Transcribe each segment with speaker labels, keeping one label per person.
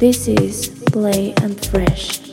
Speaker 1: This is Play and Fresh.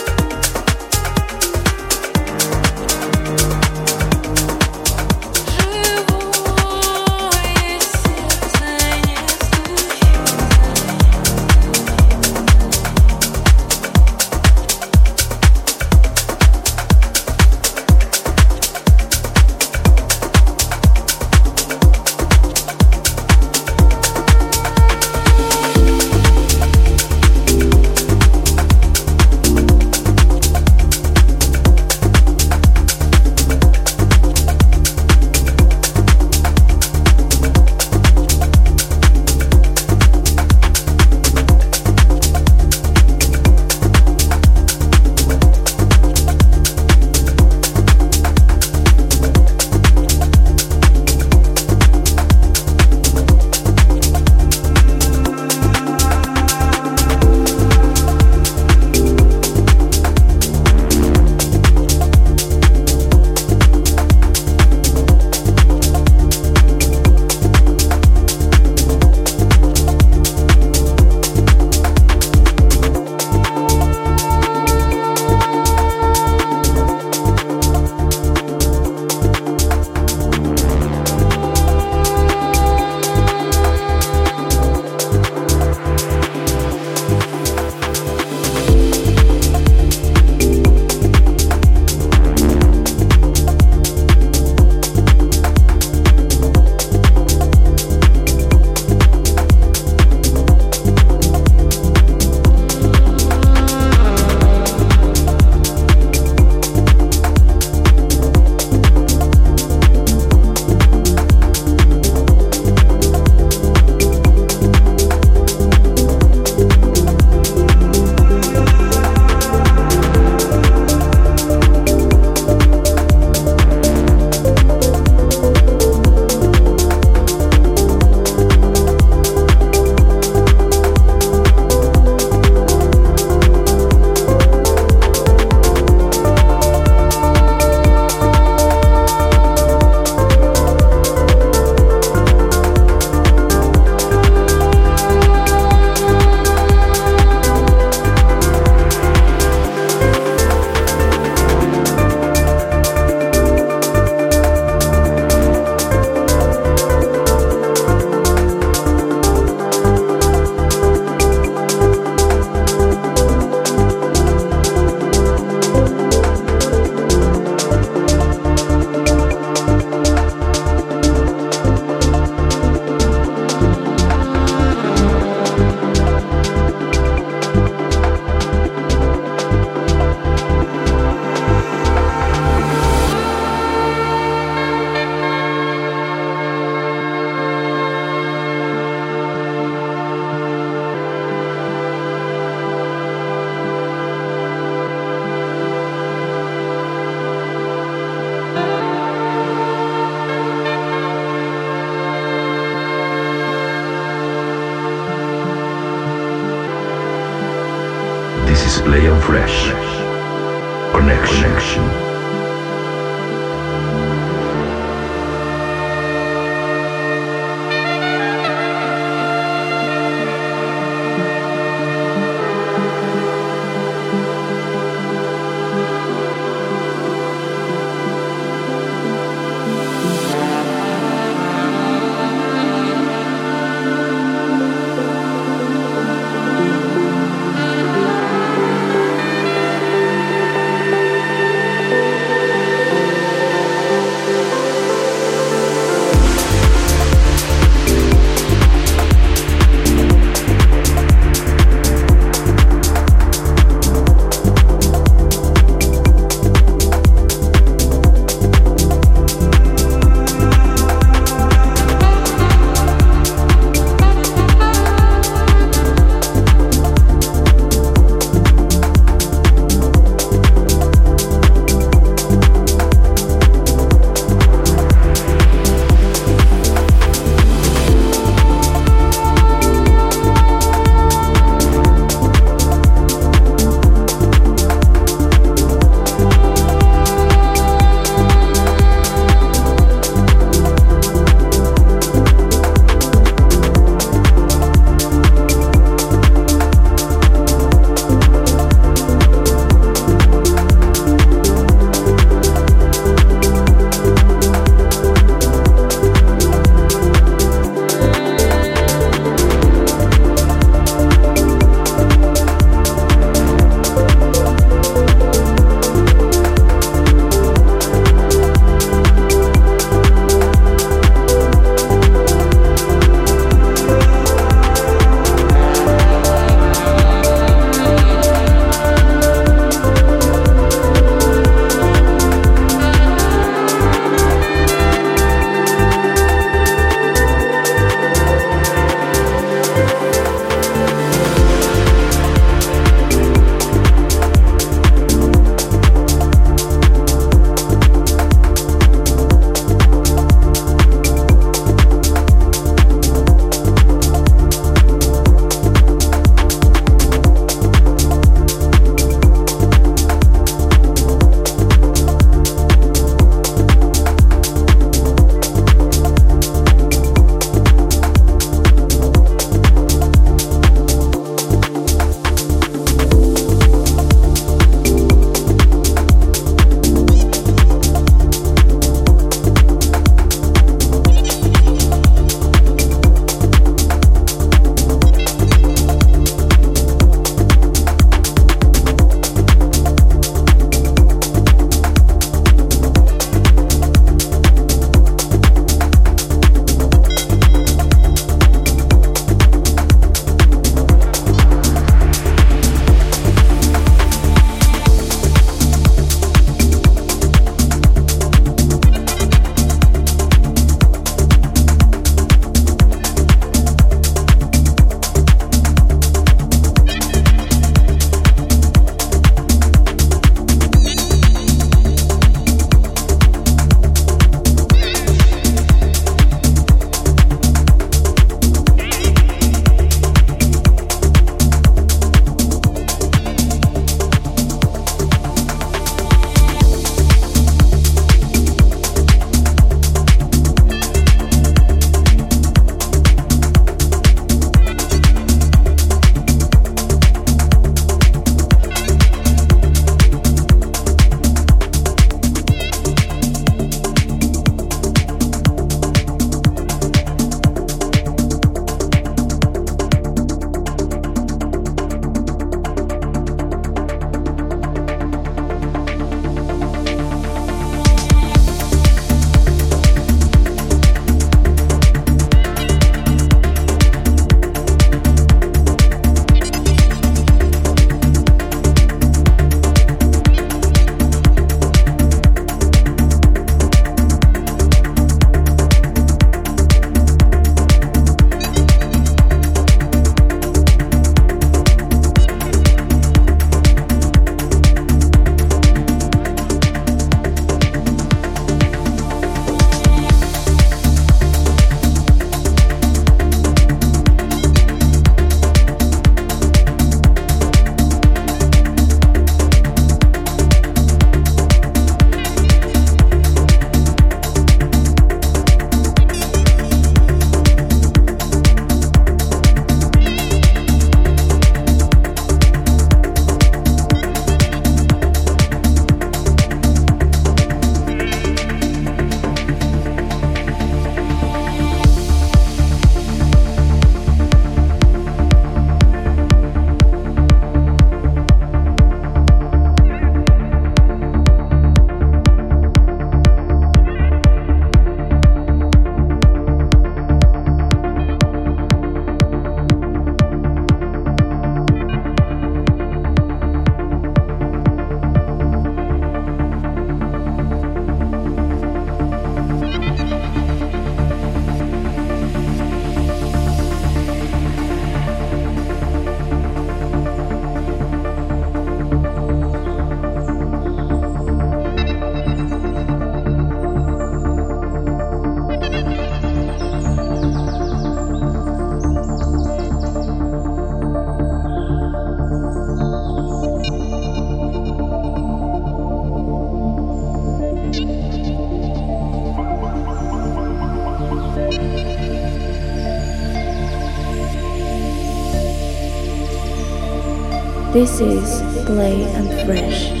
Speaker 1: This is Play and Fresh.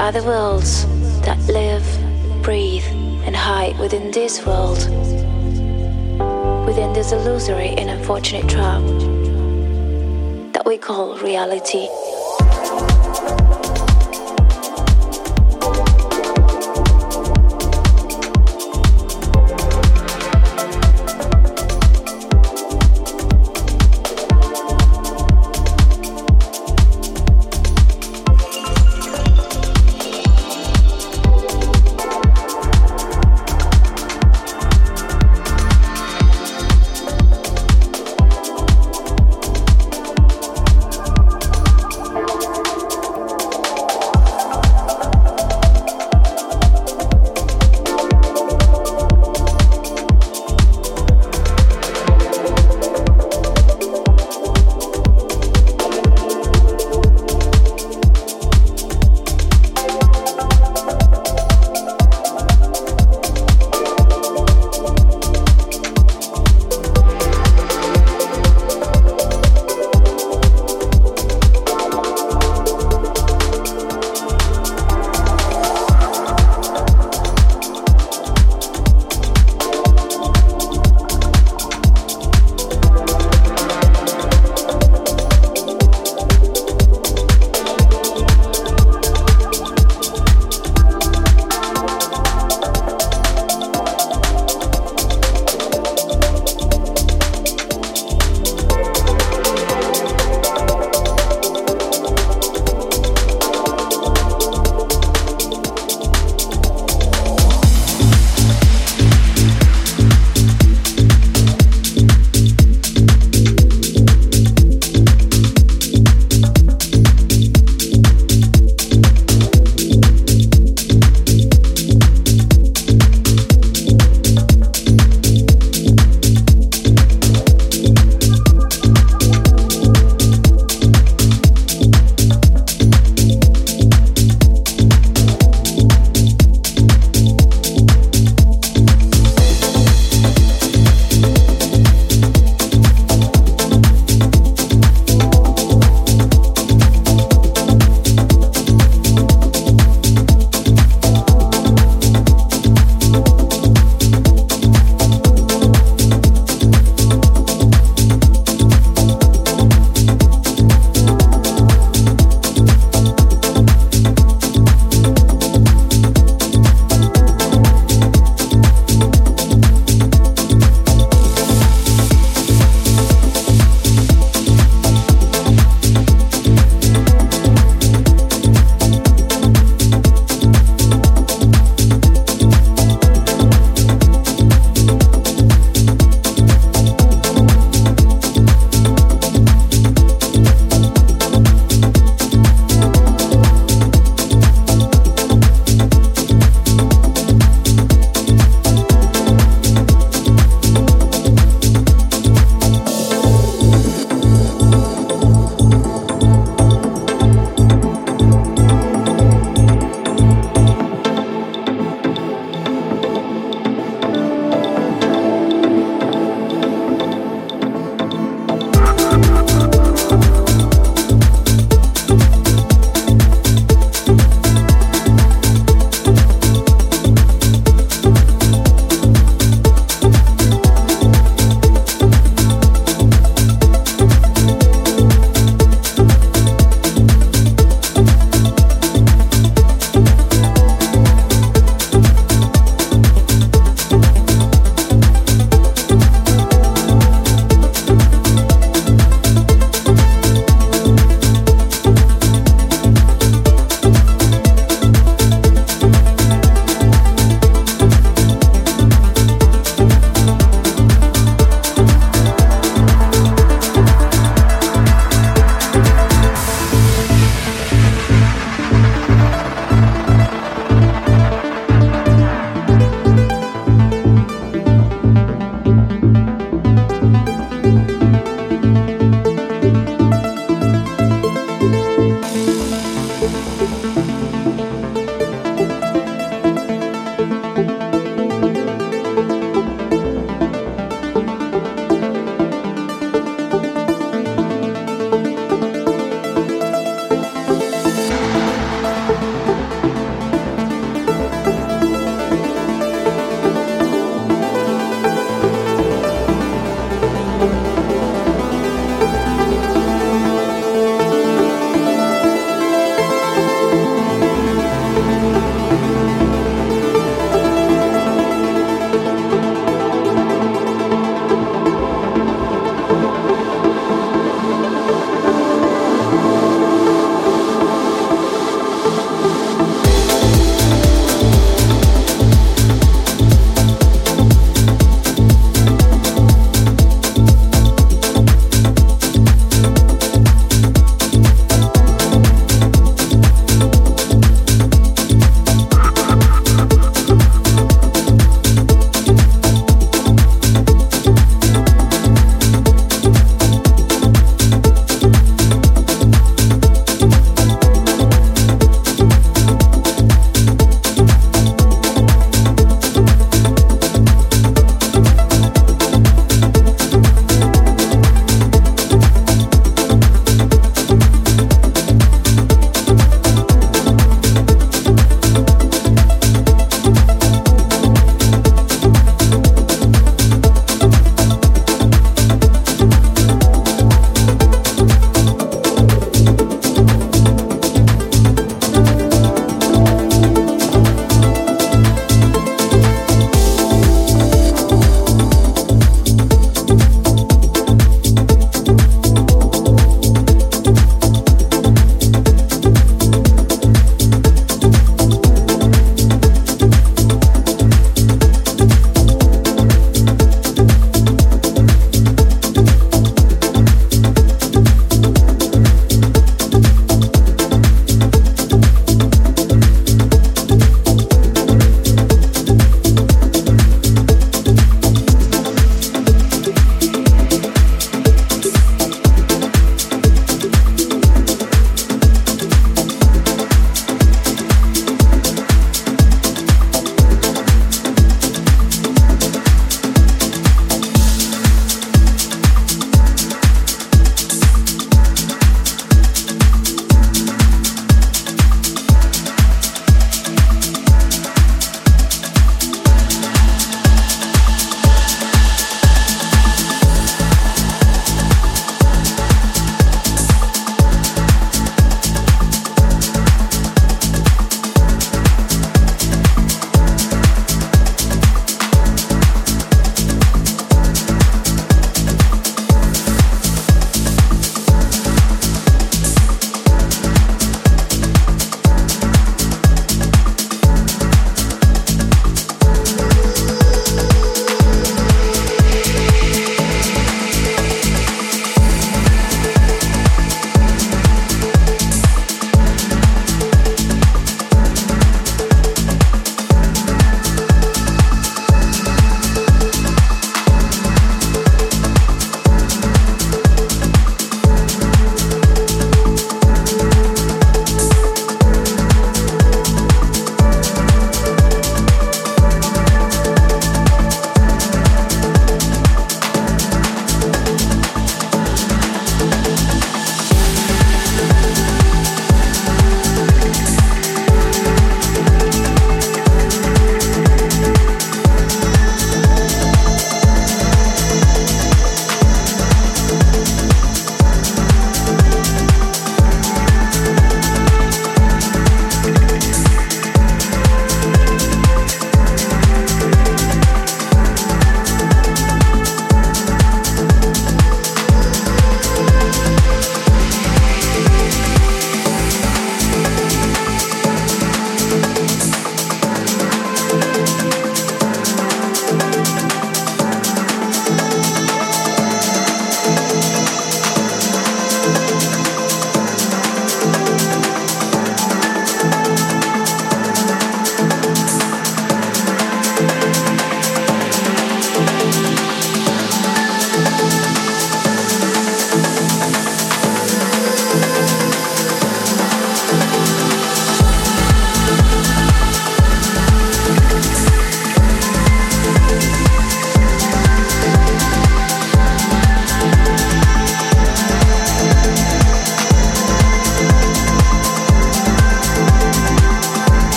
Speaker 1: Other worlds that live, breathe, and hide within this world, within this illusory and unfortunate trap that we call reality.